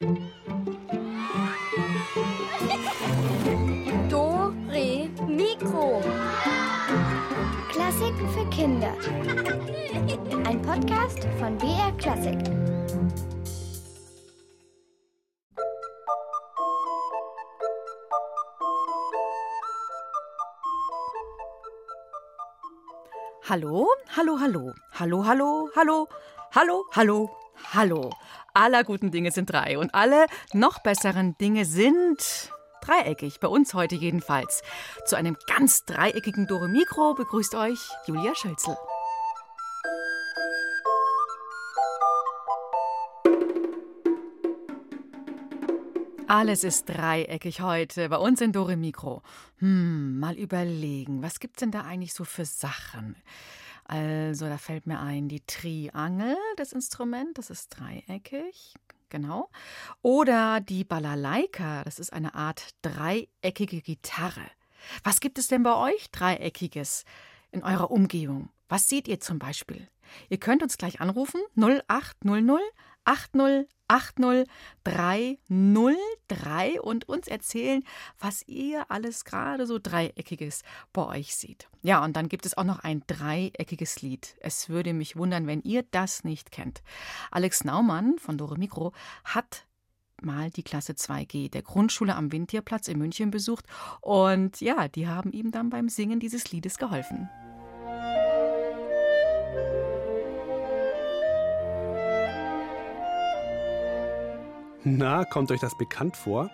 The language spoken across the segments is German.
Do, Re, Mikro. Klassiken für Kinder. Ein Podcast von BR Klassik. Hallo, hallo, hallo, hallo, hallo, hallo, hallo, hallo, hallo. Aller guten Dinge sind drei und alle noch besseren Dinge sind dreieckig, bei uns heute jedenfalls. Zu einem ganz dreieckigen Dore Mikro begrüßt euch Julia Schölzel. Alles ist dreieckig heute bei uns in Dore Mikro. Hm, mal überlegen, was gibt's denn da eigentlich so für Sachen? Also, da fällt mir ein, die Triangel, das Instrument, das ist dreieckig, genau. Oder die Balalaika, das ist eine Art dreieckige Gitarre. Was gibt es denn bei euch dreieckiges in eurer Umgebung? Was seht ihr zum Beispiel? Ihr könnt uns gleich anrufen 0800 8080303 und uns erzählen, was ihr alles gerade so dreieckiges bei euch seht. Ja, und dann gibt es auch noch ein dreieckiges Lied. Es würde mich wundern, wenn ihr das nicht kennt. Alex Naumann von Dore Mikro hat mal die Klasse 2G der Grundschule am Windtierplatz in München besucht und ja, die haben ihm dann beim Singen dieses Liedes geholfen. Na, kommt euch das bekannt vor?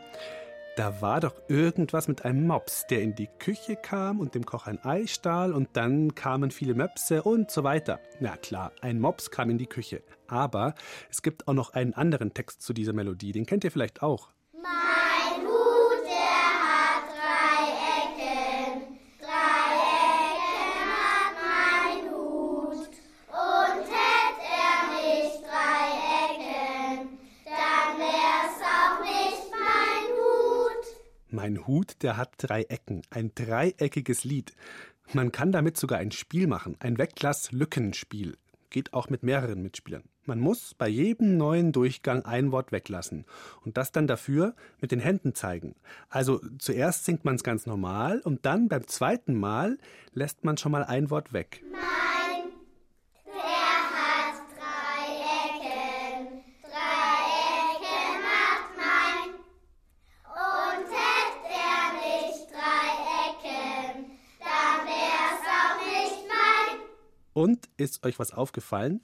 Da war doch irgendwas mit einem Mops, der in die Küche kam und dem Koch ein Ei stahl und dann kamen viele Möpse und so weiter. Na klar, ein Mops kam in die Küche. Aber es gibt auch noch einen anderen Text zu dieser Melodie, den kennt ihr vielleicht auch. Mein Mein Hut, der hat drei Ecken. Ein dreieckiges Lied. Man kann damit sogar ein Spiel machen, ein Weglass-Lückenspiel. Geht auch mit mehreren Mitspielern. Man muss bei jedem neuen Durchgang ein Wort weglassen und das dann dafür mit den Händen zeigen. Also zuerst singt man es ganz normal und dann beim zweiten Mal lässt man schon mal ein Wort weg. Mein, Und ist euch was aufgefallen?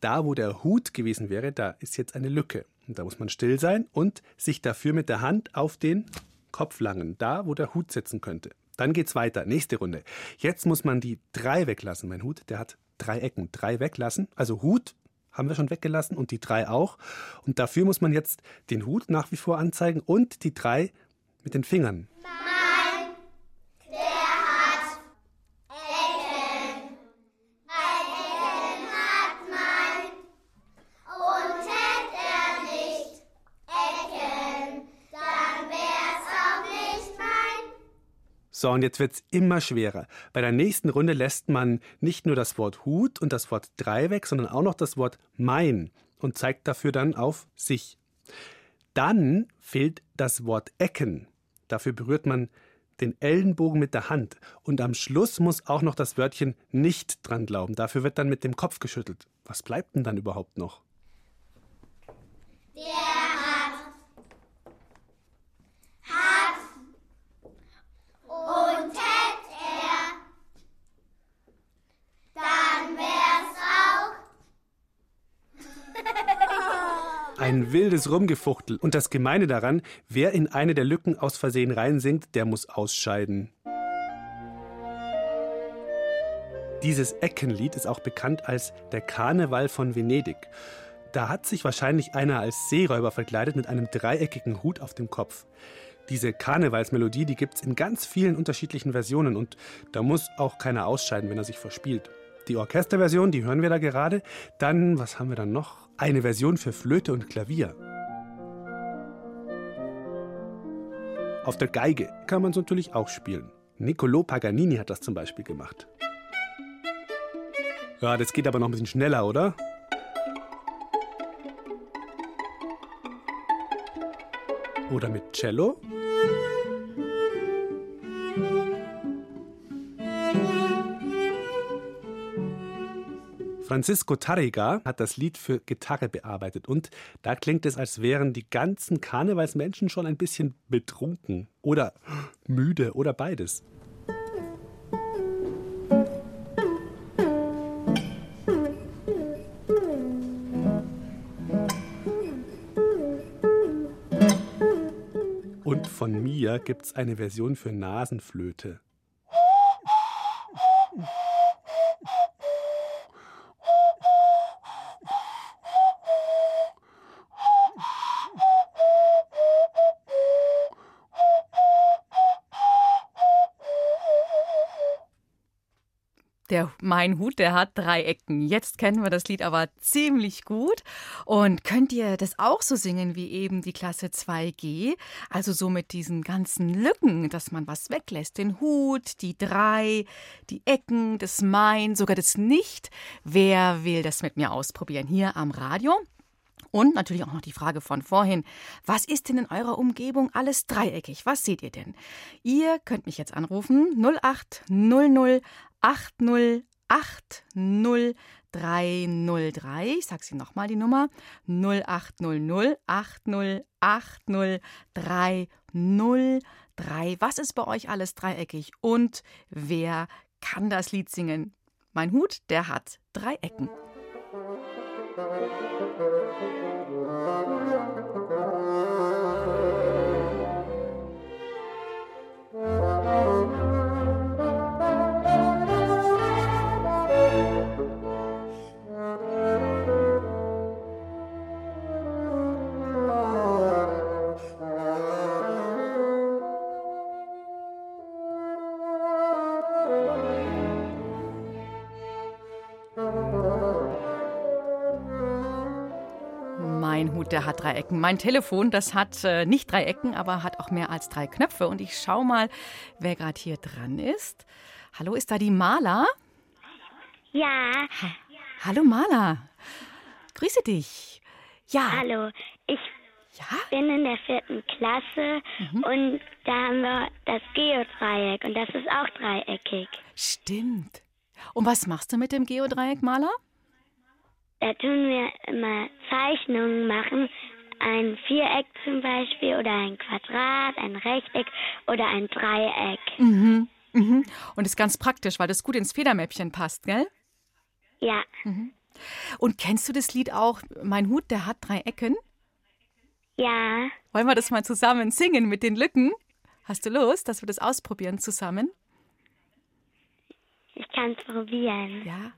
Da, wo der Hut gewesen wäre, da ist jetzt eine Lücke. Und da muss man still sein und sich dafür mit der Hand auf den Kopf langen, da, wo der Hut sitzen könnte. Dann geht's weiter. Nächste Runde. Jetzt muss man die drei weglassen. Mein Hut, der hat drei Ecken. Drei weglassen. Also Hut haben wir schon weggelassen und die drei auch. Und dafür muss man jetzt den Hut nach wie vor anzeigen und die drei mit den Fingern. Mein, So, und jetzt wird's immer schwerer. Bei der nächsten Runde lässt man nicht nur das Wort Hut und das Wort drei weg, sondern auch noch das Wort mein und zeigt dafür dann auf sich. Dann fehlt das Wort Ecken. Dafür berührt man den Ellenbogen mit der Hand. Und am Schluss muss auch noch das Wörtchen nicht dran glauben. Dafür wird dann mit dem Kopf geschüttelt. Was bleibt denn dann überhaupt noch? Der hat, hat und hätt er, dann wär's auch. Ein wildes Rumgefuchtel. Und das Gemeine daran, wer in eine der Lücken aus Versehen reinsingt, der muss ausscheiden. Dieses Eckenlied ist auch bekannt als der Karneval von Venedig. Da hat sich wahrscheinlich einer als Seeräuber verkleidet mit einem dreieckigen Hut auf dem Kopf. Diese Karnevalsmelodie, die gibt's in ganz vielen unterschiedlichen Versionen und da muss auch keiner ausscheiden, wenn er sich verspielt. Die Orchesterversion, die hören wir da gerade. Dann, was haben wir dann noch? Eine Version für Flöte und Klavier. Auf der Geige kann man es natürlich auch spielen. Niccolò Paganini hat das zum Beispiel gemacht. Ja, das geht aber noch ein bisschen schneller, oder? Oder mit Cello? Francisco Tarrega hat das Lied für Gitarre bearbeitet und da klingt es, als wären die ganzen Karnevalsmenschen schon ein bisschen betrunken oder müde oder beides. Und von mir gibt's eine Version für Nasenflöte. Der Mein Hut, der hat drei Ecken. Jetzt kennen wir das Lied aber ziemlich gut. Und könnt ihr das auch so singen wie eben die Klasse 2G? Also so mit diesen ganzen Lücken, dass man was weglässt. Den Hut, die drei, die Ecken, das Mein, sogar das Nicht. Wer will das mit mir ausprobieren? Hier am Radio. Und natürlich auch noch die Frage von vorhin. Was ist denn in eurer Umgebung alles dreieckig? Was seht ihr denn? Ihr könnt mich jetzt anrufen 0800 8080 303. Ich sage sie nochmal die Nummer 0800 8080 303. Was ist bei euch alles dreieckig und wer kann das Lied singen? Mein Hut, der hat drei Ecken. Thank you. Der hat drei Ecken. Mein Telefon, das hat äh, nicht drei Ecken, aber hat auch mehr als drei Knöpfe. Und ich schau mal, wer gerade hier dran ist. Hallo, ist da die Maler? Ja, Ha Hallo Maler. Grüße dich. Ja. hallo. Ich Ja? bin in der vierten Klasse und da haben wir das Geodreieck und das ist auch dreieckig. Stimmt. Und was machst du mit dem Geodreieck, Maler? Da tun wir immer Zeichnungen machen. Ein Viereck zum Beispiel oder ein Quadrat, ein Rechteck oder ein Dreieck. Mhm. Mhm. Und ist ganz praktisch, weil das gut ins Federmäppchen passt, gell? Ja, Und kennst du das Lied auch, Mein Hut, der hat drei Ecken? ja, Wollen wir das mal zusammen singen mit den Lücken? Hast du Lust, dass wir das ausprobieren zusammen? ich kann es probieren. Ja?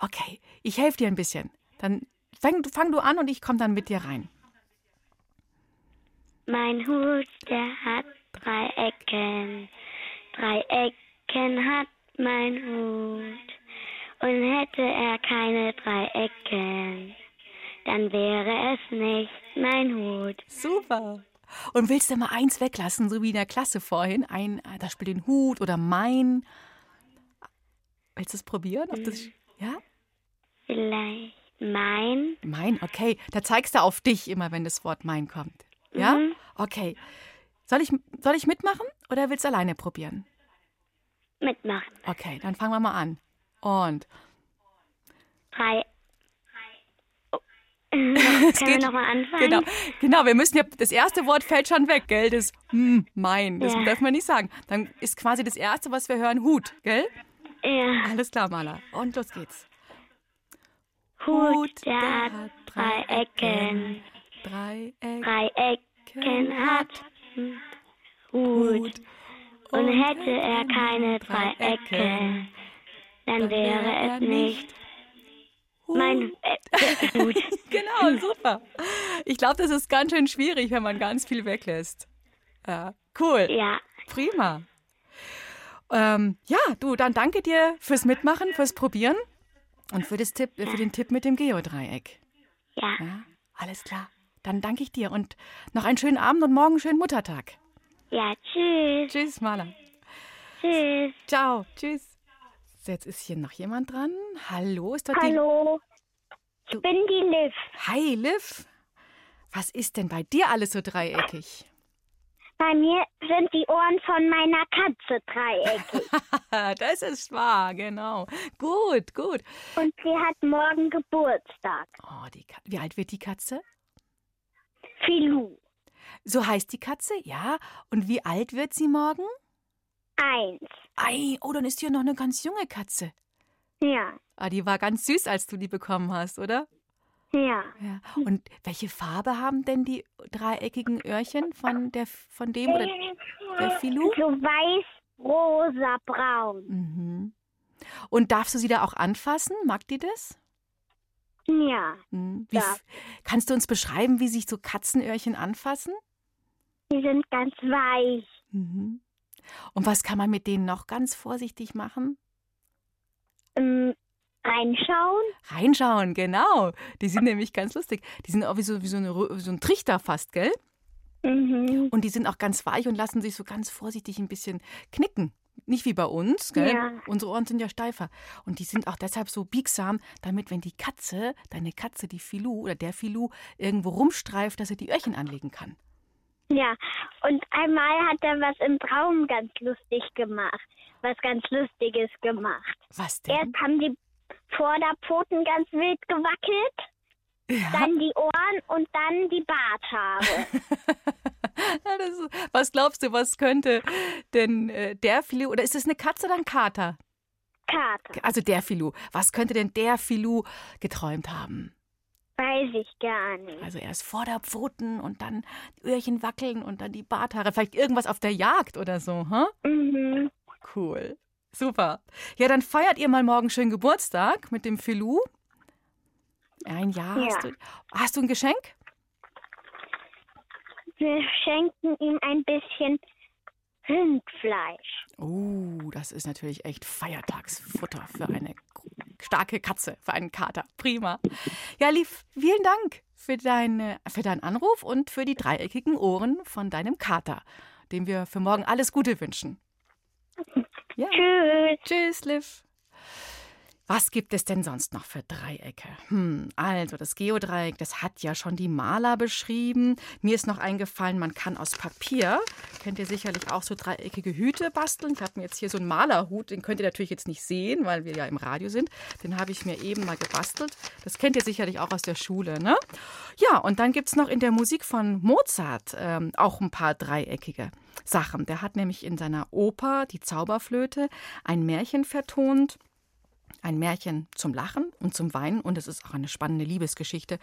Okay, ich helfe dir ein bisschen. Dann fang, fang du an und ich komme dann mit dir rein. Mein Hut, der hat drei Ecken. Drei Ecken hat mein Hut. Und hätte er keine drei Ecken, dann wäre es nicht mein Hut. Super. Und willst du mal eins weglassen, so wie in der Klasse vorhin? Ein, da spielt den Hut oder mein. Willst du es probieren? Ob das, ja? Vielleicht mein. Mein, okay. Da zeigst du auf dich immer, wenn das Wort mein kommt. Ja? Mhm. Okay. Soll ich, soll ich mitmachen oder willst du alleine probieren? mitmachen. Okay, dann fangen wir mal an. Und Drei. Oh. Können wir nochmal anfangen? genau, genau, wir müssen ja, das erste Wort fällt schon weg, gell? Das hm, mein, das Ja. dürfen wir nicht sagen. Dann ist quasi das erste, was wir hören, Hut, gell? Ja. Alles klar, Maler. Und los geht's. Hut, der hat drei Ecken. Drei Ecken. Drei Ecken hat Hut. Und hätte er keine drei Ecken, dann wäre es nicht mein äh, Hut. Genau, super. Ich glaube, das ist ganz schön schwierig, wenn man ganz viel weglässt. Ja, cool. Ja, Prima. Ähm, ja, du, dann danke dir fürs Mitmachen, fürs Probieren und für, das Tipp, für den Tipp mit dem Geodreieck. ja. Ja, alles klar. Dann danke ich dir und noch einen schönen Abend und morgen schönen Muttertag. Ja, tschüss. Tschüss, Maler. Tschüss. Ciao. Tschüss. Jetzt ist hier noch jemand dran. Hallo, ist dort Hallo. Ich bin die Liv. die. Hi, Liv. Was ist denn bei dir alles so dreieckig? Bei mir sind die Ohren von meiner Katze dreieckig. das ist wahr, genau. Gut, gut. Und sie hat morgen Geburtstag. Oh, die Ka Wie alt wird die Katze? Filou. So heißt die Katze, ja. Und wie alt wird sie morgen? Eins. Ei, oh, dann ist ja noch eine ganz junge Katze. Ja. Ah, die war ganz süß, als du die bekommen hast, oder? Ja. Ja. Und welche Farbe haben denn die dreieckigen Öhrchen von, der, von dem oder der Filou? So weiß, rosa, braun. Mhm. Und darfst du sie da auch anfassen? Mag die das? Ja. Mhm. Wie, Ja. Kannst du uns beschreiben, wie sich so Katzenöhrchen anfassen? Die sind ganz weich. Mhm. Und was kann man mit denen noch ganz vorsichtig machen? Ähm, reinschauen. Reinschauen, genau. Die sind nämlich ganz lustig. Die sind auch wie so, wie so, eine, wie so ein Trichter fast, gell? Mhm. Und die sind auch ganz weich und lassen sich so ganz vorsichtig ein bisschen knicken. Nicht wie bei uns, gell? Ja. Unsere Ohren sind ja steifer. Und die sind auch deshalb so biegsam, damit, wenn die Katze, deine Katze, die Filou oder der Filou, irgendwo rumstreift, dass er die Öhrchen anlegen kann. Ja. Und einmal hat er was im Traum ganz lustig gemacht. Was ganz Lustiges gemacht. Was denn? Erst haben die Vorderpfoten ganz wild gewackelt, ja. dann die Ohren und dann die Barthaare. Ist, was glaubst du, was könnte denn äh, der Filou, oder ist es eine Katze oder ein Kater? Kater. Also der Filou. Was könnte denn der Filou geträumt haben? Weiß ich gar nicht. Also erst Vorderpfoten und dann die Öhrchen wackeln und dann die Barthaare. Vielleicht irgendwas auf der Jagd oder so, hä? Mhm. Cool. Super. Ja, dann feiert ihr mal morgen schön Geburtstag mit dem Filou. Ein Jahr Ja. hast du. Hast du ein Geschenk? Wir schenken ihm ein bisschen Rindfleisch. Oh, das ist natürlich echt Feiertagsfutter für eine starke Katze, für einen Kater. Prima. Ja, lieb, vielen Dank für, deine, für deinen Anruf und für die dreieckigen Ohren von deinem Kater, dem wir für morgen alles Gute wünschen. Ja. Tschüss. Tschüss, Liv. Was gibt es denn sonst noch für Dreiecke? Hm, also das Geodreieck, das hat ja schon die Maler beschrieben. Mir ist noch eingefallen, man kann aus Papier, kennt ihr sicherlich auch so dreieckige Hüte basteln. Ich habe mir jetzt hier so einen Malerhut, den könnt ihr natürlich jetzt nicht sehen, weil wir ja im Radio sind. Den habe ich mir eben mal gebastelt. Das kennt ihr sicherlich auch aus der Schule, ne? Ja, und dann gibt es noch in der Musik von Mozart ähm, auch ein paar dreieckige Sachen. Der hat nämlich in seiner Oper, die Zauberflöte, ein Märchen vertont. Ein Märchen zum Lachen und zum Weinen und es ist auch eine spannende Liebesgeschichte.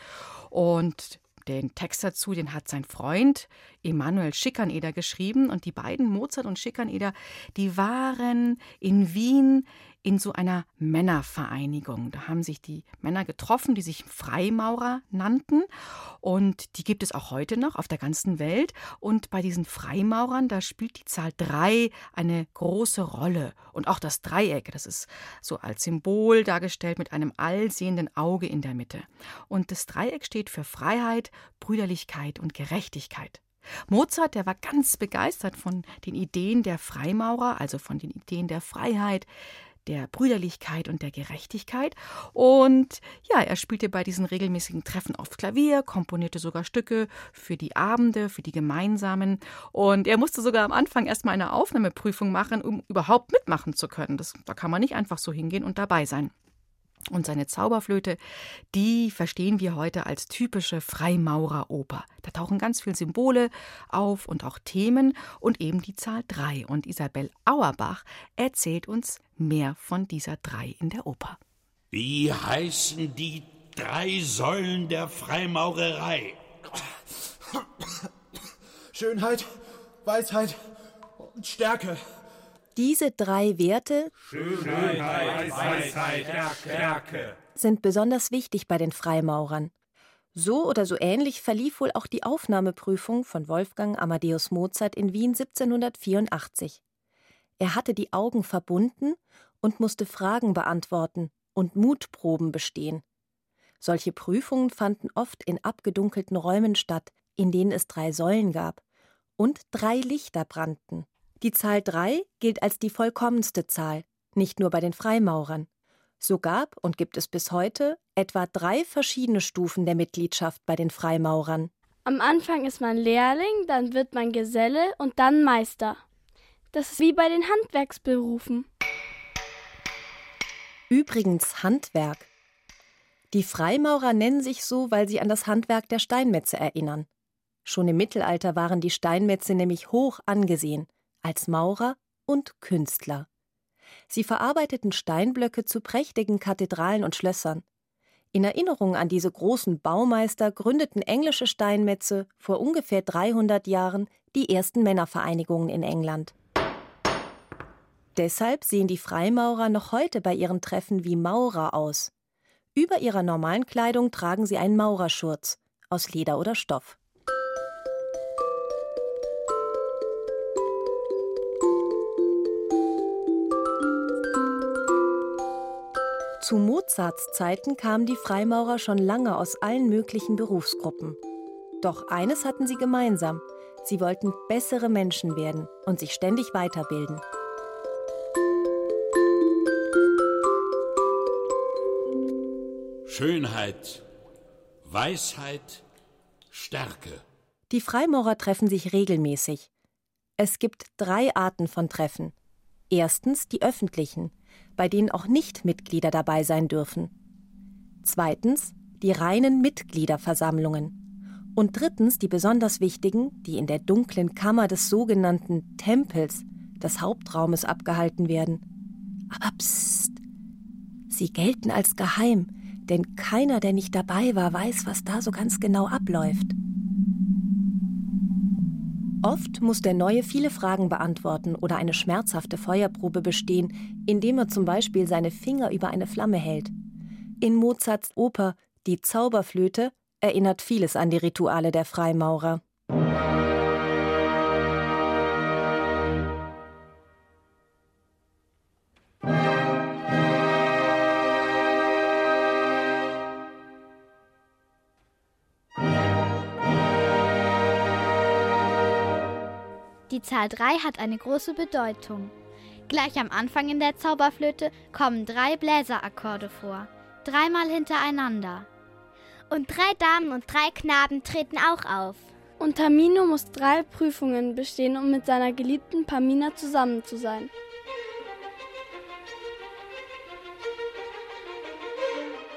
Und den Text dazu, den hat sein Freund Emanuel Schikaneder geschrieben. Und die beiden, Mozart und Schikaneder, die waren in Wien in so einer Männervereinigung. Da haben sich die Männer getroffen, die sich Freimaurer nannten. Und die gibt es auch heute noch auf der ganzen Welt. Und bei diesen Freimaurern, da spielt die Zahl drei eine große Rolle. Und auch das Dreieck, das ist so als Symbol dargestellt mit einem allsehenden Auge in der Mitte. Und das Dreieck steht für Freiheit, Brüderlichkeit und Gerechtigkeit. Mozart, der war ganz begeistert von den Ideen der Freimaurer, also von den Ideen der Freiheit, der Brüderlichkeit und der Gerechtigkeit. Und ja, er spielte bei diesen regelmäßigen Treffen oft Klavier, komponierte sogar Stücke für die Abende, für die gemeinsamen. Und er musste sogar am Anfang erstmal eine Aufnahmeprüfung machen, um überhaupt mitmachen zu können. Das, da kann man nicht einfach so hingehen und dabei sein. Und seine Zauberflöte, die verstehen wir heute als typische Freimaureroper. Da tauchen ganz viele Symbole auf und auch Themen und eben die Zahl 3. Und Isabel Auerbach erzählt uns mehr von dieser 3 in der Oper. Wie heißen die drei Säulen der Freimaurerei? Schönheit, Weisheit und Stärke. Diese drei Werte sind besonders wichtig bei den Freimaurern. So oder so ähnlich verlief wohl auch die Aufnahmeprüfung von Wolfgang Amadeus Mozart in Wien 1784. Er hatte die Augen verbunden und musste Fragen beantworten und Mutproben bestehen. Solche Prüfungen fanden oft in abgedunkelten Räumen statt, in denen es drei Säulen gab und drei Lichter brannten. Die Zahl 3 gilt als die vollkommenste Zahl, nicht nur bei den Freimaurern. So gab und gibt es bis heute etwa drei verschiedene Stufen der Mitgliedschaft bei den Freimaurern. Am Anfang ist man Lehrling, dann wird man Geselle und dann Meister. Das ist wie bei den Handwerksberufen. Übrigens Handwerk. Die Freimaurer nennen sich so, weil sie an das Handwerk der Steinmetze erinnern. Schon im Mittelalter waren die Steinmetze nämlich hoch angesehen, als Maurer und Künstler. Sie verarbeiteten Steinblöcke zu prächtigen Kathedralen und Schlössern. In Erinnerung an diese großen Baumeister gründeten englische Steinmetze vor ungefähr 300 Jahren die ersten Männervereinigungen in England. Deshalb sehen die Freimaurer noch heute bei ihren Treffen wie Maurer aus. Über ihrer normalen Kleidung tragen sie einen Maurerschurz aus Leder oder Stoff. Zu Mozarts Zeiten kamen die Freimaurer schon lange aus allen möglichen Berufsgruppen. Doch eines hatten sie gemeinsam. Sie wollten bessere Menschen werden und sich ständig weiterbilden. Schönheit, Weisheit, Stärke. Die Freimaurer treffen sich regelmäßig. Es gibt drei Arten von Treffen. Erstens die öffentlichen, bei denen auch Nichtmitglieder dabei sein dürfen. Zweitens die reinen Mitgliederversammlungen. Und drittens die besonders wichtigen, die in der dunklen Kammer des sogenannten Tempels, des Hauptraumes, abgehalten werden. Aber psst, sie gelten als geheim, denn keiner, der nicht dabei war, weiß, was da so ganz genau abläuft. Oft muss der Neue viele Fragen beantworten oder eine schmerzhafte Feuerprobe bestehen, indem er zum Beispiel seine Finger über eine Flamme hält. In Mozarts Oper Die Zauberflöte erinnert vieles an die Rituale der Freimaurer. Die Zahl 3 hat eine große Bedeutung. Gleich am Anfang in der Zauberflöte kommen drei Bläserakkorde vor, dreimal hintereinander. Und drei Damen und drei Knaben treten auch auf. Und Tamino muss drei Prüfungen bestehen, um mit seiner geliebten Pamina zusammen zu sein.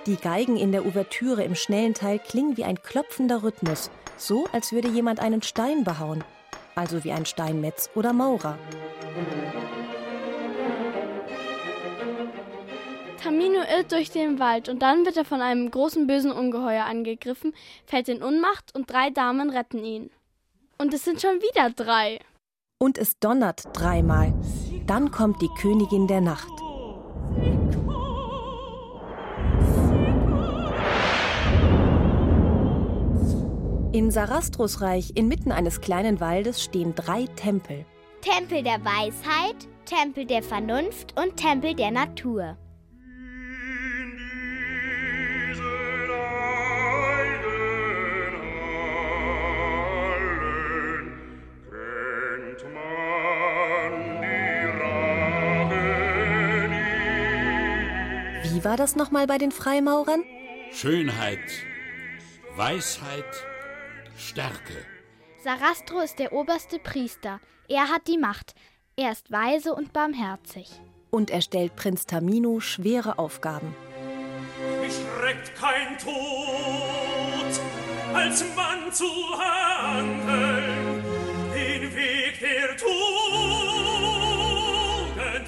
Die Geigen in der Ouvertüre im schnellen Teil klingen wie ein klopfender Rhythmus, so als würde jemand einen Stein behauen also wie ein Steinmetz oder Maurer. Tamino irrt durch den Wald und dann wird er von einem großen bösen Ungeheuer angegriffen, fällt in Unmacht und drei Damen retten ihn. Und es sind schon wieder drei. Und es donnert dreimal. Dann kommt die Königin der Nacht. In Sarastros Reich, inmitten eines kleinen Waldes, stehen drei Tempel. Tempel der Weisheit, Tempel der Vernunft und Tempel der Natur. Wie war das nochmal bei den Freimaurern? Schönheit, Weisheit, Stärke. Sarastro ist der oberste Priester. Er hat die Macht. Er ist weise und barmherzig. Und er stellt Prinz Tamino schwere Aufgaben. Mich schreckt kein Tod, als Mann zu handeln, den Weg der Tugend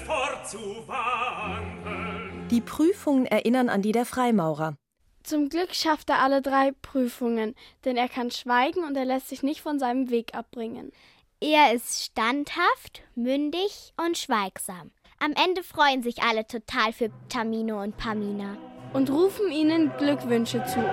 fortzuwandeln. Die Prüfungen erinnern an die der Freimaurer. Zum Glück schafft er alle drei Prüfungen, denn er kann schweigen und er lässt sich nicht von seinem Weg abbringen. Er ist standhaft, mündig und schweigsam. Am Ende freuen sich alle total für Tamino und Pamina. Und rufen ihnen Glückwünsche zu.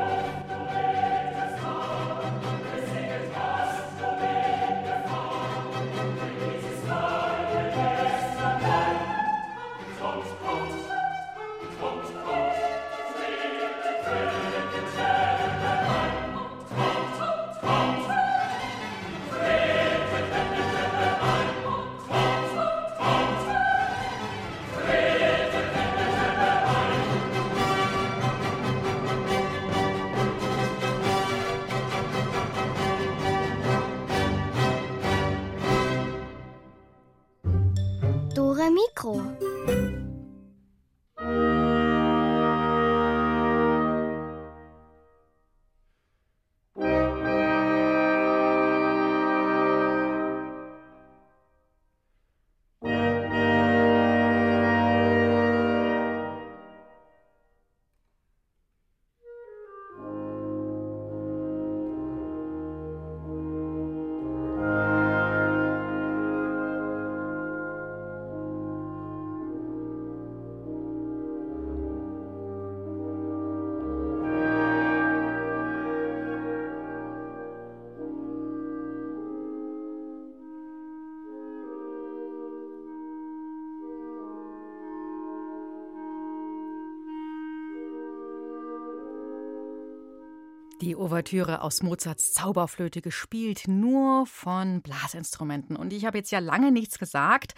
Die Ouvertüre aus Mozarts Zauberflöte gespielt, nur von Blasinstrumenten. Und ich habe jetzt ja lange nichts gesagt.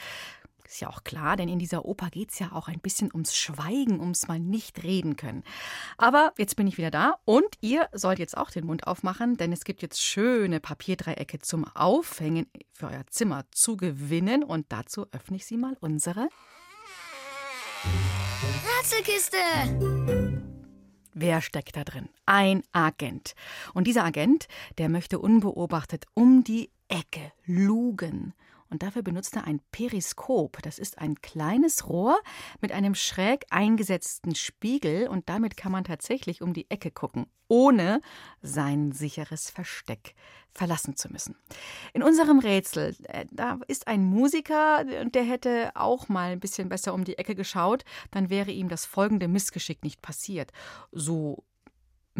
Ist ja auch klar, denn in dieser Oper geht es ja auch ein bisschen ums Schweigen, ums mal nicht reden können. Aber jetzt bin ich wieder da und ihr sollt jetzt auch den Mund aufmachen, denn es gibt jetzt schöne Papierdreiecke zum Aufhängen für euer Zimmer zu gewinnen. Und dazu öffne ich sie mal unsere Rätselkiste! Wer steckt da drin? Ein Agent. Und dieser Agent, der möchte unbeobachtet um die Ecke lugen. Und dafür benutzt er ein Periskop. Das ist ein kleines Rohr mit einem schräg eingesetzten Spiegel und damit kann man tatsächlich um die Ecke gucken, ohne sein sicheres Versteck verlassen zu müssen. In unserem Rätsel, äh, da ist ein Musiker und der hätte auch mal ein bisschen besser um die Ecke geschaut, dann wäre ihm das folgende Missgeschick nicht passiert. So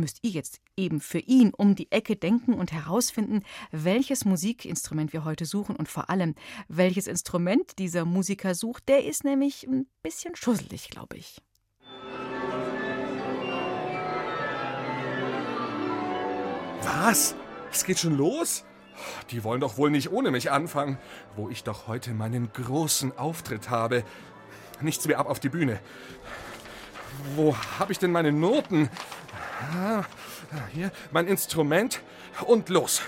müsst ihr jetzt eben für ihn um die Ecke denken und herausfinden, welches Musikinstrument wir heute suchen und vor allem, welches Instrument dieser Musiker sucht. Der ist nämlich ein bisschen schusselig, glaube ich. Was? Es geht schon los? Die wollen doch wohl nicht ohne mich anfangen, wo ich doch heute meinen großen Auftritt habe. Nichts mehr ab auf die Bühne. Wo habe ich denn meine Noten? Ah, hier, mein Instrument und los.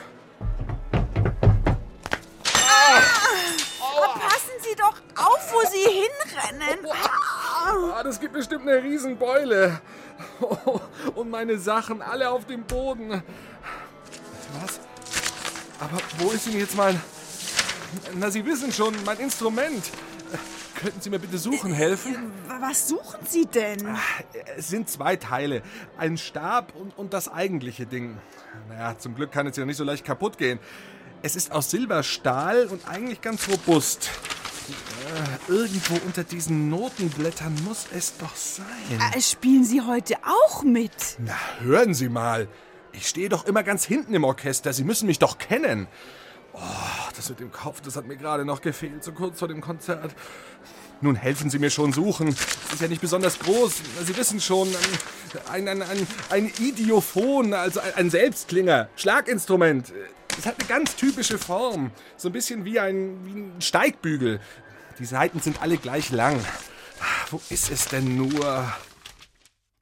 Passen Sie doch auf, wo Sie hinrennen. Ah, das gibt bestimmt eine Riesenbeule. Oh, und meine Sachen alle auf dem Boden. Was? Aber wo ist denn jetzt mein... Na, Sie wissen schon, mein Instrument. Könnten Sie mir bitte suchen helfen? Was suchen Sie denn? Es sind zwei Teile. Ein Stab und, und das eigentliche Ding. Naja, zum Glück kann es ja nicht so leicht kaputt gehen. Es ist aus Silberstahl und eigentlich ganz robust. Äh, irgendwo unter diesen Notenblättern muss es doch sein. Äh, spielen Sie heute auch mit? Na, hören Sie mal. Ich stehe doch immer ganz hinten im Orchester. Sie müssen mich doch kennen. Oh, das mit dem Kopf, das hat mir gerade noch gefehlt, so kurz vor dem Konzert. Nun helfen Sie mir schon suchen. Es ist ja nicht besonders groß. Sie wissen schon, ein, ein, ein, ein Idiophon, also ein, Selbstklinger, Schlaginstrument. Es hat eine ganz typische Form. So ein bisschen wie ein, wie ein Steigbügel. Die Seiten sind alle gleich lang. Wo ist es denn nur?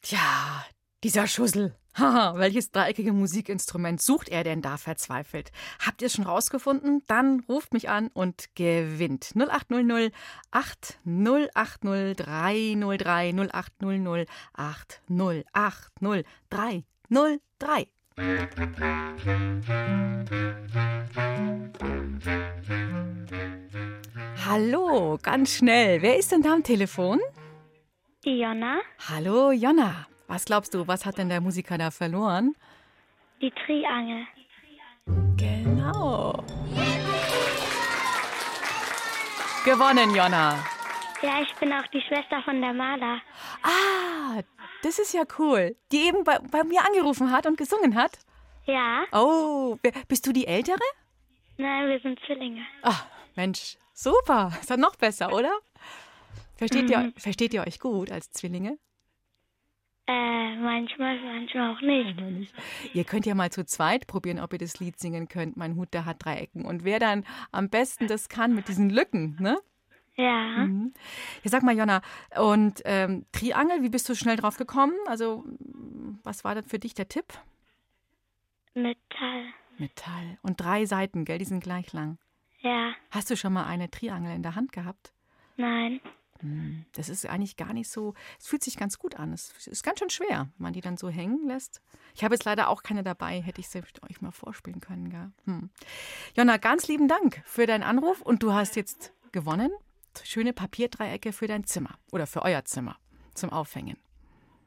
Tja, dieser Schussel. Haha, welches dreieckige Musikinstrument sucht er denn da verzweifelt? Habt ihr es schon rausgefunden? Dann ruft mich an und gewinnt. 0800 8080 303 0800 8080 303. Hallo, ganz schnell. Wer ist denn da am Telefon? Die Jonna. Hallo, Jonna. Was glaubst du, was hat denn der Musiker da verloren? Die Triangel. Genau. Gewonnen, Jonna. Ja, ich bin auch die Schwester von der Maler. Ah, das ist ja cool. Die eben bei, bei mir angerufen hat und gesungen hat. Ja? Oh, bist du die Ältere? Nein, wir sind Zwillinge. Ach, Mensch, super. Ist doch noch besser, oder? Versteht, Mhm. ihr, versteht ihr euch gut als Zwillinge? Äh, manchmal, manchmal auch nicht. Ihr könnt ja mal zu zweit probieren, ob ihr das Lied singen könnt. Mein Hut, der hat drei Ecken. Und wer dann am besten das kann mit diesen Lücken, ne? Ja. Mhm. Ja, sag mal, Jonna, und ähm, Triangel, wie bist du schnell drauf gekommen? Also, was war denn für dich der Tipp? Metall. Metall. Und drei Seiten, gell? Die sind gleich lang. Ja. Hast du schon mal eine Triangel in der Hand gehabt? Nein. Hm, Das ist eigentlich gar nicht so, es fühlt sich ganz gut an. Es ist ganz schön schwer, wenn man die dann so hängen lässt. Ich habe jetzt leider auch keine dabei, hätte ich sie euch mal vorspielen können. Gell? Hm. Jonna, ganz lieben Dank für deinen Anruf und du hast jetzt gewonnen. Schöne Papierdreiecke für dein Zimmer oder für euer Zimmer zum Aufhängen.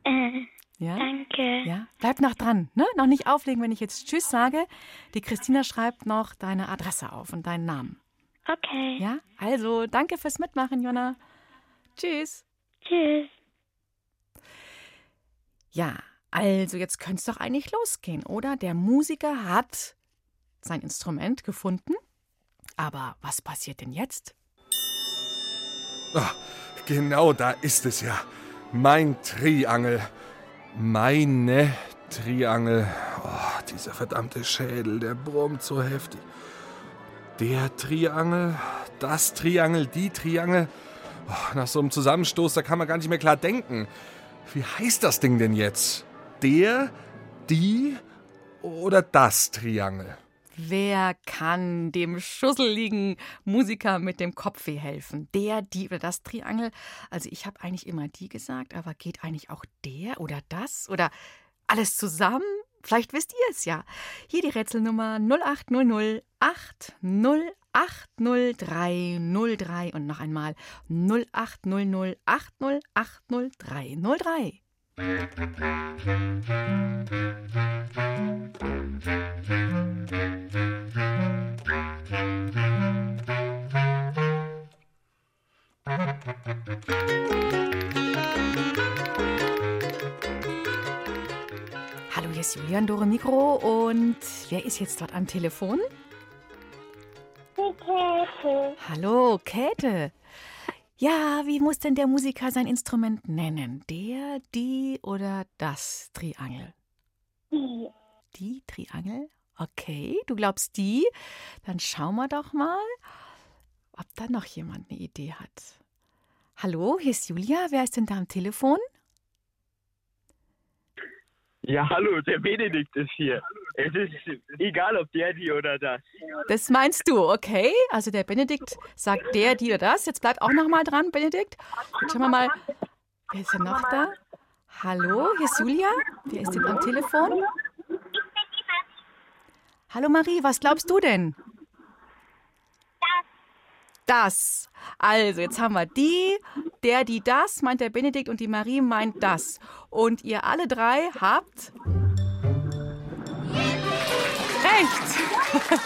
Äh, Ja? danke. Ja, bleib noch dran, ne? Noch nicht auflegen, wenn ich jetzt Tschüss sage. Die Christina schreibt noch deine Adresse auf und deinen Namen. Okay. Ja, also danke fürs Mitmachen, Jonna. Tschüss. Tschüss. Ja, also jetzt könnte es doch eigentlich losgehen, oder? Der Musiker hat sein Instrument gefunden. Aber was passiert denn jetzt? Ah, genau da ist es ja. Mein Triangel. Meine Triangel. Oh, dieser verdammte Schädel, der brummt so heftig. Der Triangel, das Triangel, die Triangel. Oh, nach so einem Zusammenstoß, da kann man gar nicht mehr klar denken. Wie heißt das Ding denn jetzt? Der, die oder das Triangel? Wer kann dem schusseligen Musiker mit dem Kopfweh helfen? Der, die oder das Triangel? Also ich habe eigentlich immer die gesagt, aber geht eigentlich auch der oder das oder alles zusammen? Vielleicht wisst ihr es ja. Hier die Rätselnummer 0800 8080303 und noch einmal 0800 8080303. Hallo, hier ist Julian Dore Mikro und wer ist jetzt dort am Telefon? Die Käthe. Hallo, Käthe. Ja, wie muss denn der Musiker sein Instrument nennen? Der, die oder das Triangel? Die. Die Triangel? Okay, du glaubst die? Dann schauen wir doch mal, ob da noch jemand eine Idee hat. Hallo, hier ist Julia. Wer ist denn da am Telefon? Ja, hallo, der Benedikt ist hier. Es ist egal, ob der, die oder das. Das meinst du, okay? Also der Benedikt sagt der, die oder das. Jetzt bleib auch noch mal dran, Benedikt. Jetzt schauen wir mal, wer ist denn noch da? Hallo, hier ist Julia. Wer ist denn am Telefon? Hallo Marie, was glaubst du denn? Das. Also, jetzt haben wir die, der, die, das, meint der Benedikt und die Marie meint das. Und ihr alle drei habt recht.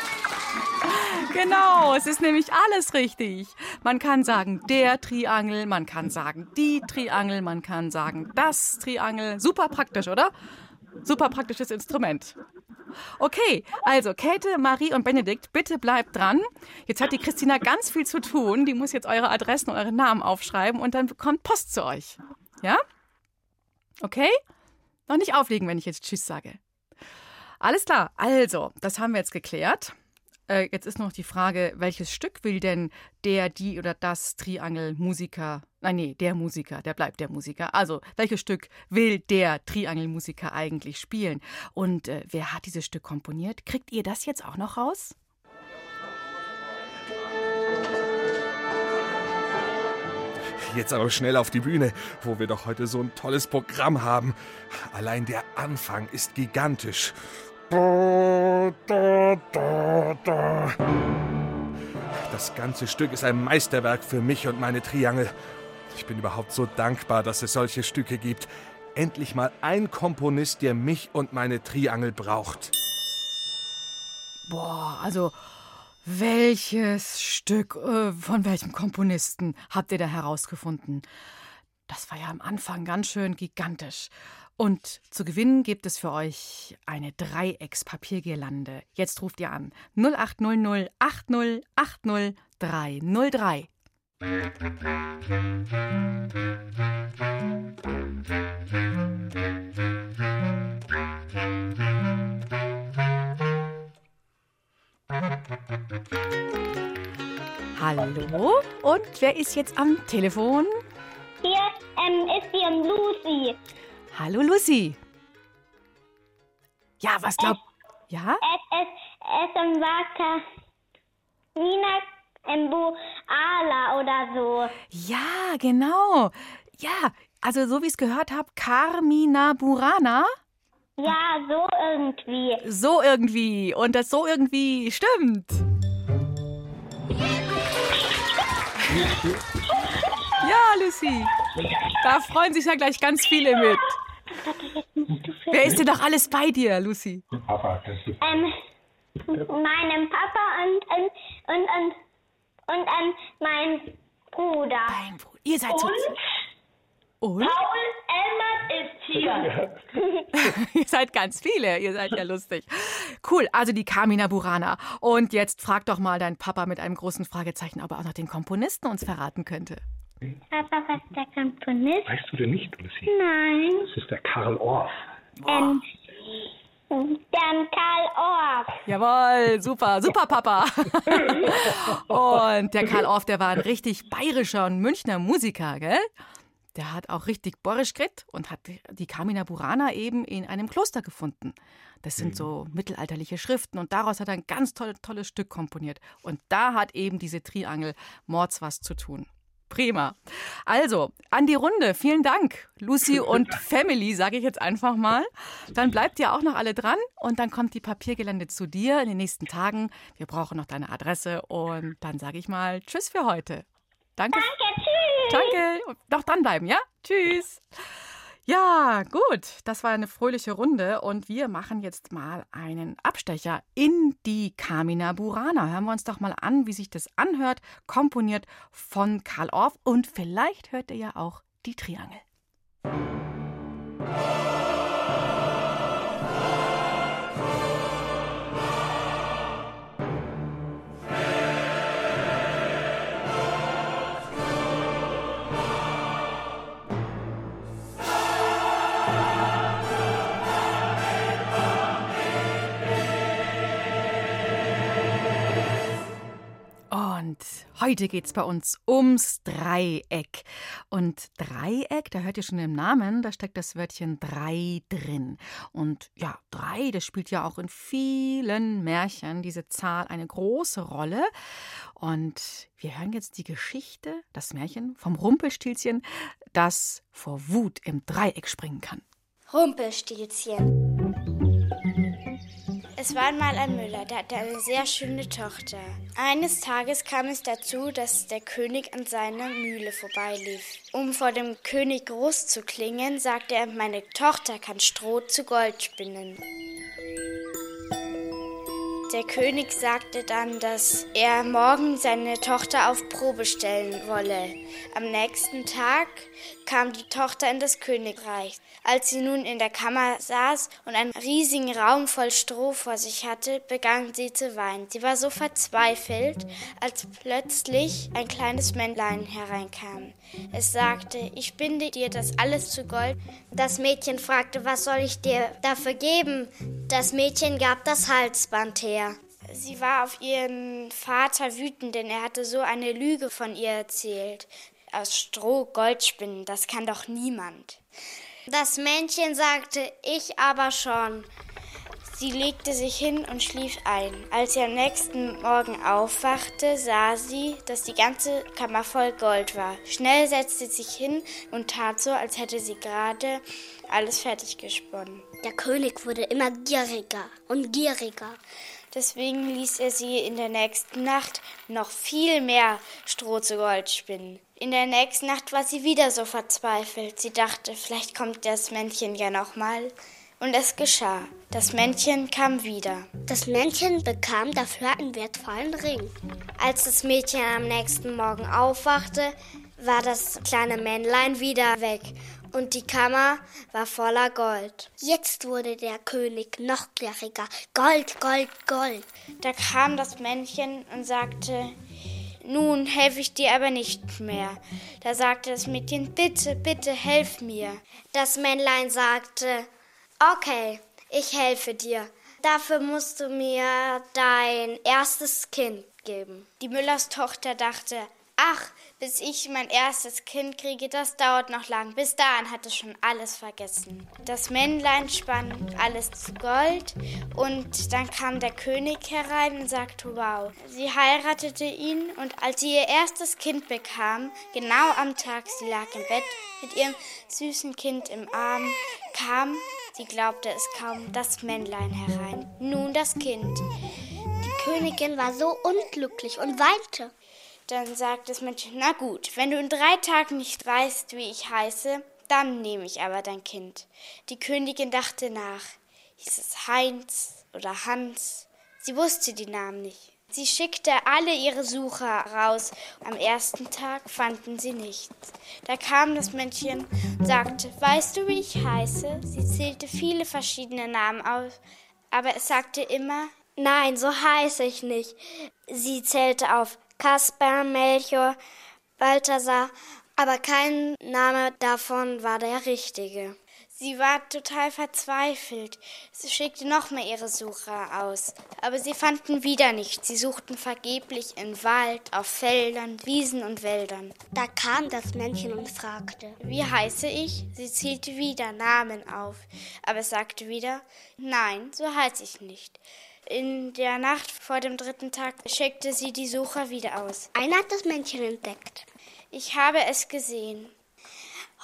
genau, es ist nämlich alles richtig. Man kann sagen der Triangel, man kann sagen die Triangel, man kann sagen das Triangel. Super praktisch, oder? Super praktisches Instrument. Okay, also Käthe, Marie und Benedikt, bitte bleibt dran. Jetzt hat die Christina ganz viel zu tun. Die muss jetzt eure Adressen und eure Namen aufschreiben und dann kommt Post zu euch. Ja? Okay? Noch nicht auflegen, wenn ich jetzt Tschüss sage. Alles klar, also, das haben wir jetzt geklärt. Äh, jetzt ist noch die Frage, welches Stück will denn der, die oder das Triangel-Musiker, nein, nee, der Musiker, der bleibt der Musiker. Also, welches Stück will der Triangel-Musiker eigentlich spielen? Und äh, wer hat dieses Stück komponiert? Kriegt ihr das jetzt auch noch raus? Jetzt aber schnell auf die Bühne, wo wir doch heute so ein tolles Programm haben. Allein der Anfang ist gigantisch. Da, da, da, da. Das ganze Stück ist ein Meisterwerk für mich und meine Triangel. Ich bin überhaupt so dankbar, dass es solche Stücke gibt. Endlich mal ein Komponist, der mich und meine Triangel braucht. Boah, also welches Stück äh, von welchem Komponisten habt ihr da herausgefunden? Das war ja am Anfang ganz schön gigantisch. Und zu gewinnen gibt es für euch eine Dreieckspapiergirlande. Jetzt ruft ihr an 0800 80 80 303. Hallo? Und wer ist jetzt am Telefon? Hier ähm, ist die Lucy. Hallo Lucy. Ja, was glaubt. Ja? Es ist es um Waka. Nina Mbuala oder so. Ja, genau. Ja, also so wie ich es gehört habe, Carmina Burana. Ja, so irgendwie. So irgendwie. Und das so irgendwie stimmt. Ja, Lucy. Da freuen sich ja gleich ganz viele mit. Wer ist denn doch alles bei dir, Lucy? Papa, ähm, meinem Papa und, und, und, und, und, und mein Bruder. Dein Bruder. Ihr seid so. Und? Paul Elmert ist hier. ihr seid ganz viele. Ihr seid ja lustig. Cool, also die Carmina Burana. Und jetzt frag doch mal deinen Papa mit einem großen Fragezeichen, ob er auch noch den Komponisten uns verraten könnte. Papa, was ist der Komponist? Weißt du denn nicht, Lucy? Nein. Das ist der Karl Orff. Ähm, der Karl Orff. Jawohl, super, super Papa. und der Karl Orff, der war ein richtig bayerischer und Münchner Musiker, gell? Der hat auch richtig borisch geredet und hat die Carmina Burana eben in einem Kloster gefunden. Das sind so mittelalterliche Schriften und daraus hat er ein ganz toll, tolles Stück komponiert. Und da hat eben diese Triangel Mords was zu tun. Prima. Also, an die Runde. Vielen Dank, Lucy und Family, sage ich jetzt einfach mal. Dann bleibt ihr auch noch alle dran und dann kommt die Papiergelände zu dir in den nächsten Tagen. Wir brauchen noch deine Adresse und dann sage ich mal Tschüss für heute. Danke. Danke, tschüss. Danke. Und noch dranbleiben, ja? Tschüss. Ja, gut, das war eine fröhliche Runde und wir machen jetzt mal einen Abstecher in die Carmina Burana. Hören wir uns doch mal an, wie sich das anhört, komponiert von Karl Orff und vielleicht hört ihr ja auch die Triangel. Und heute geht es bei uns ums Dreieck. Und Dreieck, da hört ihr schon im Namen, da steckt das Wörtchen drei drin. Und ja, drei, das spielt ja auch in vielen Märchen diese Zahl eine große Rolle. Und wir hören jetzt die Geschichte, das Märchen vom Rumpelstilzchen, das vor Wut im Dreieck springen kann. Rumpelstilzchen. Es war einmal ein Müller, der hatte eine sehr schöne Tochter. Eines Tages kam es dazu, dass der König an seiner Mühle vorbeilief. Um vor dem König groß zu klingen, sagte er, meine Tochter kann Stroh zu Gold spinnen. Der König sagte dann, dass er morgen seine Tochter auf Probe stellen wolle. Am nächsten Tag kam die Tochter in das Königreich. Als sie nun in der Kammer saß und einen riesigen Raum voll Stroh vor sich hatte, begann sie zu weinen. Sie war so verzweifelt, als plötzlich ein kleines Männlein hereinkam. Es sagte, ich binde dir das alles zu Gold. Das Mädchen fragte, was soll ich dir dafür geben? Das Mädchen gab das Halsband her. Sie war auf ihren Vater wütend, denn er hatte so eine Lüge von ihr erzählt. Aus Stroh Gold spinnen, das kann doch niemand. Das Männchen sagte, ich aber schon. Sie legte sich hin und schlief ein. Als sie am nächsten Morgen aufwachte, sah sie, dass die ganze Kammer voll Gold war. Schnell setzte sie sich hin und tat so, als hätte sie gerade alles fertig gesponnen. Der König wurde immer gieriger und gieriger. Deswegen ließ er sie in der nächsten Nacht noch viel mehr Stroh zu Gold spinnen. In der nächsten Nacht war sie wieder so verzweifelt. Sie dachte, vielleicht kommt das Männchen ja nochmal. Und es geschah. Das Männchen kam wieder. Das Männchen bekam dafür einen wertvollen Ring. Als das Mädchen am nächsten Morgen aufwachte, war das kleine Männlein wieder weg und die Kammer war voller Gold. Jetzt wurde der König noch gieriger. Gold, Gold, Gold. Da kam das Männchen und sagte, nun helfe ich dir aber nicht mehr. Da sagte das Mädchen, bitte, bitte, helf mir. Das Männlein sagte, okay, ich helfe dir. Dafür musst du mir dein erstes Kind geben. Die Müllerstochter dachte, Ach, bis ich mein erstes Kind kriege, das dauert noch lang. Bis dahin hat es schon alles vergessen. Das Männlein spann alles zu Gold und dann kam der König herein und sagte, wow. Sie heiratete ihn und als sie ihr erstes Kind bekam, genau am Tag, sie lag im Bett mit ihrem süßen Kind im Arm, kam, sie glaubte es kaum, das Männlein herein. Nun das Kind. Die Königin war so unglücklich und weinte. Dann sagt das Mädchen, na gut, wenn du in drei Tagen nicht weißt, wie ich heiße, dann nehme ich aber dein Kind. Die Königin dachte nach. Hieß es Heinz oder Hans? Sie wusste die Namen nicht. Sie schickte alle ihre Sucher raus. Am ersten Tag fanden sie nichts. Da kam das Männchen und sagte, weißt du, wie ich heiße? Sie zählte viele verschiedene Namen auf, aber es sagte immer, Nein, so heiße ich nicht. Sie zählte auf Kaspar, Melchior, Balthasar, aber kein Name davon war der richtige. Sie war total verzweifelt. Sie schickte noch mehr ihre Sucher aus. Aber sie fanden wieder nichts. Sie suchten vergeblich in Wald, auf Feldern, Wiesen und Wäldern. Da kam das Männchen und fragte, Wie heiße ich? Sie zählte wieder Namen auf. Aber es sagte wieder, Nein, so heiße ich nicht. In der Nacht vor dem dritten Tag schickte sie die Sucher wieder aus. Einer hat das Männchen entdeckt. Ich habe es gesehen.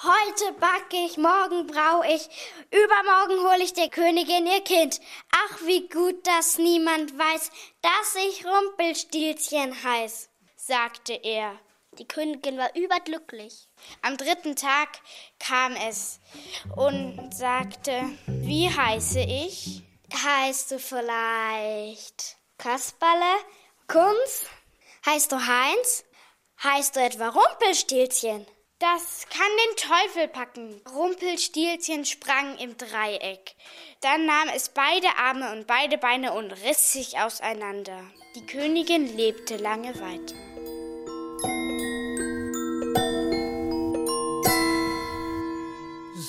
Heute backe ich, morgen brau ich, übermorgen hole ich der Königin ihr Kind. Ach, wie gut, dass niemand weiß, dass ich Rumpelstilzchen heiß, sagte er. Die Königin war überglücklich. Am dritten Tag kam es und sagte, wie heiße ich? Heißt du vielleicht Kasperle? Kunz? Heißt du Heinz? Heißt du etwa Rumpelstilzchen? Das kann den Teufel packen. Rumpelstilzchen sprang im Dreieck. Dann nahm es beide Arme und beide Beine und riss sich auseinander. Die Königin lebte lange weiter.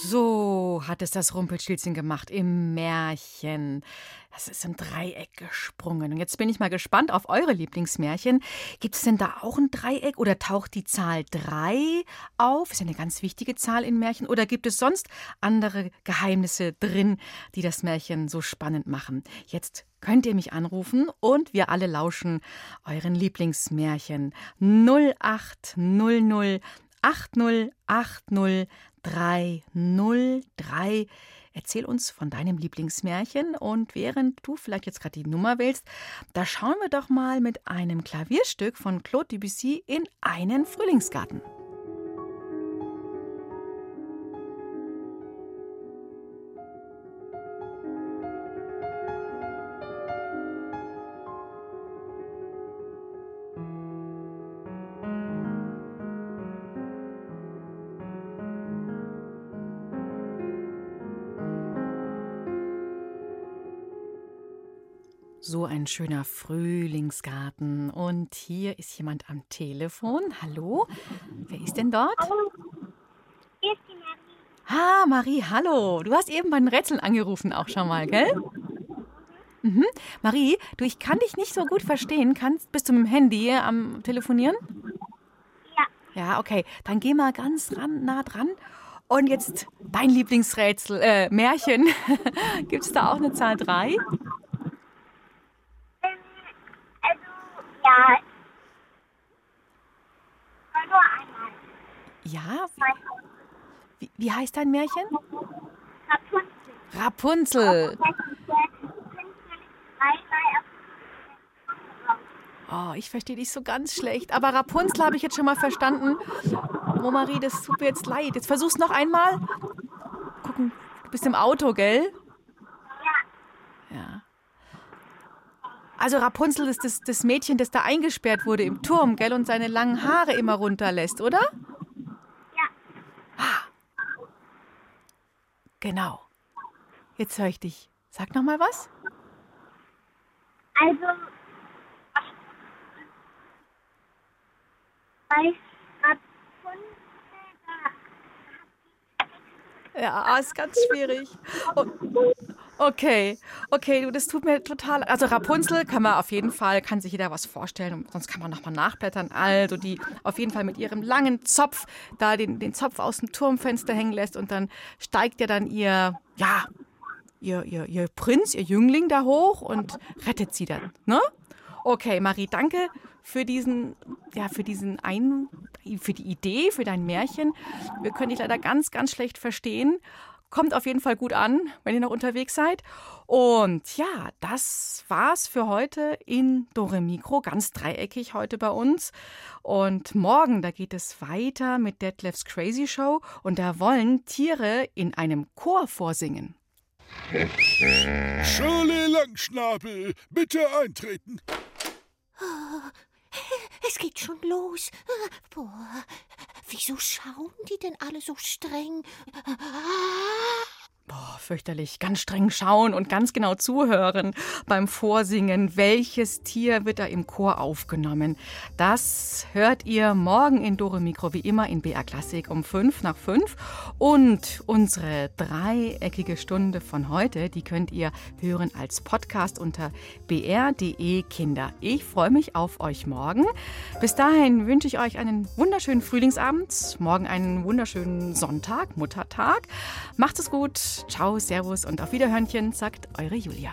So hat es das Rumpelstilzchen gemacht im Märchen. Das ist im Dreieck gesprungen. Und jetzt bin ich mal gespannt auf eure Lieblingsmärchen. Gibt es denn da auch ein Dreieck oder taucht die Zahl 3 auf? Ist ja eine ganz wichtige Zahl in Märchen. Oder gibt es sonst andere Geheimnisse drin, die das Märchen so spannend machen? Jetzt könnt ihr mich anrufen und wir alle lauschen euren Lieblingsmärchen 0800 8080 303. Erzähl uns von deinem Lieblingsmärchen und während du vielleicht jetzt gerade die Nummer wählst, da schauen wir doch mal mit einem Klavierstück von Claude Debussy in einen Frühlingsgarten. So ein schöner Frühlingsgarten. Und hier ist jemand am Telefon. Hallo? Wer ist denn dort? Hallo. Hier ist die Marie. Ah, Marie, hallo. Du hast eben bei den Rätseln angerufen auch schon mal, gell? Mhm. Marie, du, ich kann dich nicht so gut verstehen. Kannst, bist du mit dem Handy am Telefonieren? Ja. Ja, okay. Dann geh mal ganz ran, nah dran. Und jetzt dein Lieblingsrätsel, äh, Märchen. Gibt es da auch eine Zahl 3? Ja. Nur einmal. Ja? Wie, heißt dein Märchen? Rapunzel. Rapunzel. Oh, ich verstehe dich so ganz schlecht. Aber Rapunzel habe ich jetzt schon mal verstanden. Oh, Marie, das tut mir jetzt leid. Jetzt versuch's noch einmal. Gucken, du bist im Auto, gell? Ja. Ja. Also Rapunzel ist das, das Mädchen, das da eingesperrt wurde im Turm, gell? Und seine langen Haare immer runterlässt, oder? Ja. Genau. Jetzt höre ich dich. Sag noch mal was. Also, bei Ja, ist ganz schwierig. Und, Okay, okay, du, das tut mir total. Also Rapunzel kann man auf jeden Fall, kann sich jeder was vorstellen. Sonst kann man nochmal nachblättern. Also die auf jeden Fall mit ihrem langen Zopf da den, den Zopf aus dem Turmfenster hängen lässt und dann steigt ja dann ihr, ja, ihr, ihr, ihr Prinz, ihr Jüngling da hoch und rettet sie dann, ne? Okay, Marie, danke für diesen, ja, für diesen ein, für die Idee, für dein Märchen. Wir können dich leider ganz, ganz schlecht verstehen. Kommt auf jeden Fall gut an, wenn ihr noch unterwegs seid. Und ja, das war's für heute in Dore Mikro, ganz dreieckig heute bei uns. Und morgen, da geht es weiter mit Detlefs Crazy Show und da wollen Tiere in einem Chor vorsingen. Schule Langschnabel, bitte eintreten. Es geht schon los. Boah, wieso schauen die denn alle so streng? Boah, fürchterlich. Ganz streng schauen und ganz genau zuhören beim Vorsingen. Welches Tier wird da im Chor aufgenommen? Das hört ihr morgen in Dore Mikro, wie immer in BR Klassik um 5 nach 5. Und unsere dreieckige Stunde von heute, die könnt ihr hören als Podcast unter br.de Kinder. Ich freue mich auf euch morgen. Bis dahin wünsche ich euch einen wunderschönen Frühlingsabend, morgen einen wunderschönen Sonntag, Muttertag. Macht es gut. Ciao, Servus und auf Wiederhörnchen, sagt eure Julia.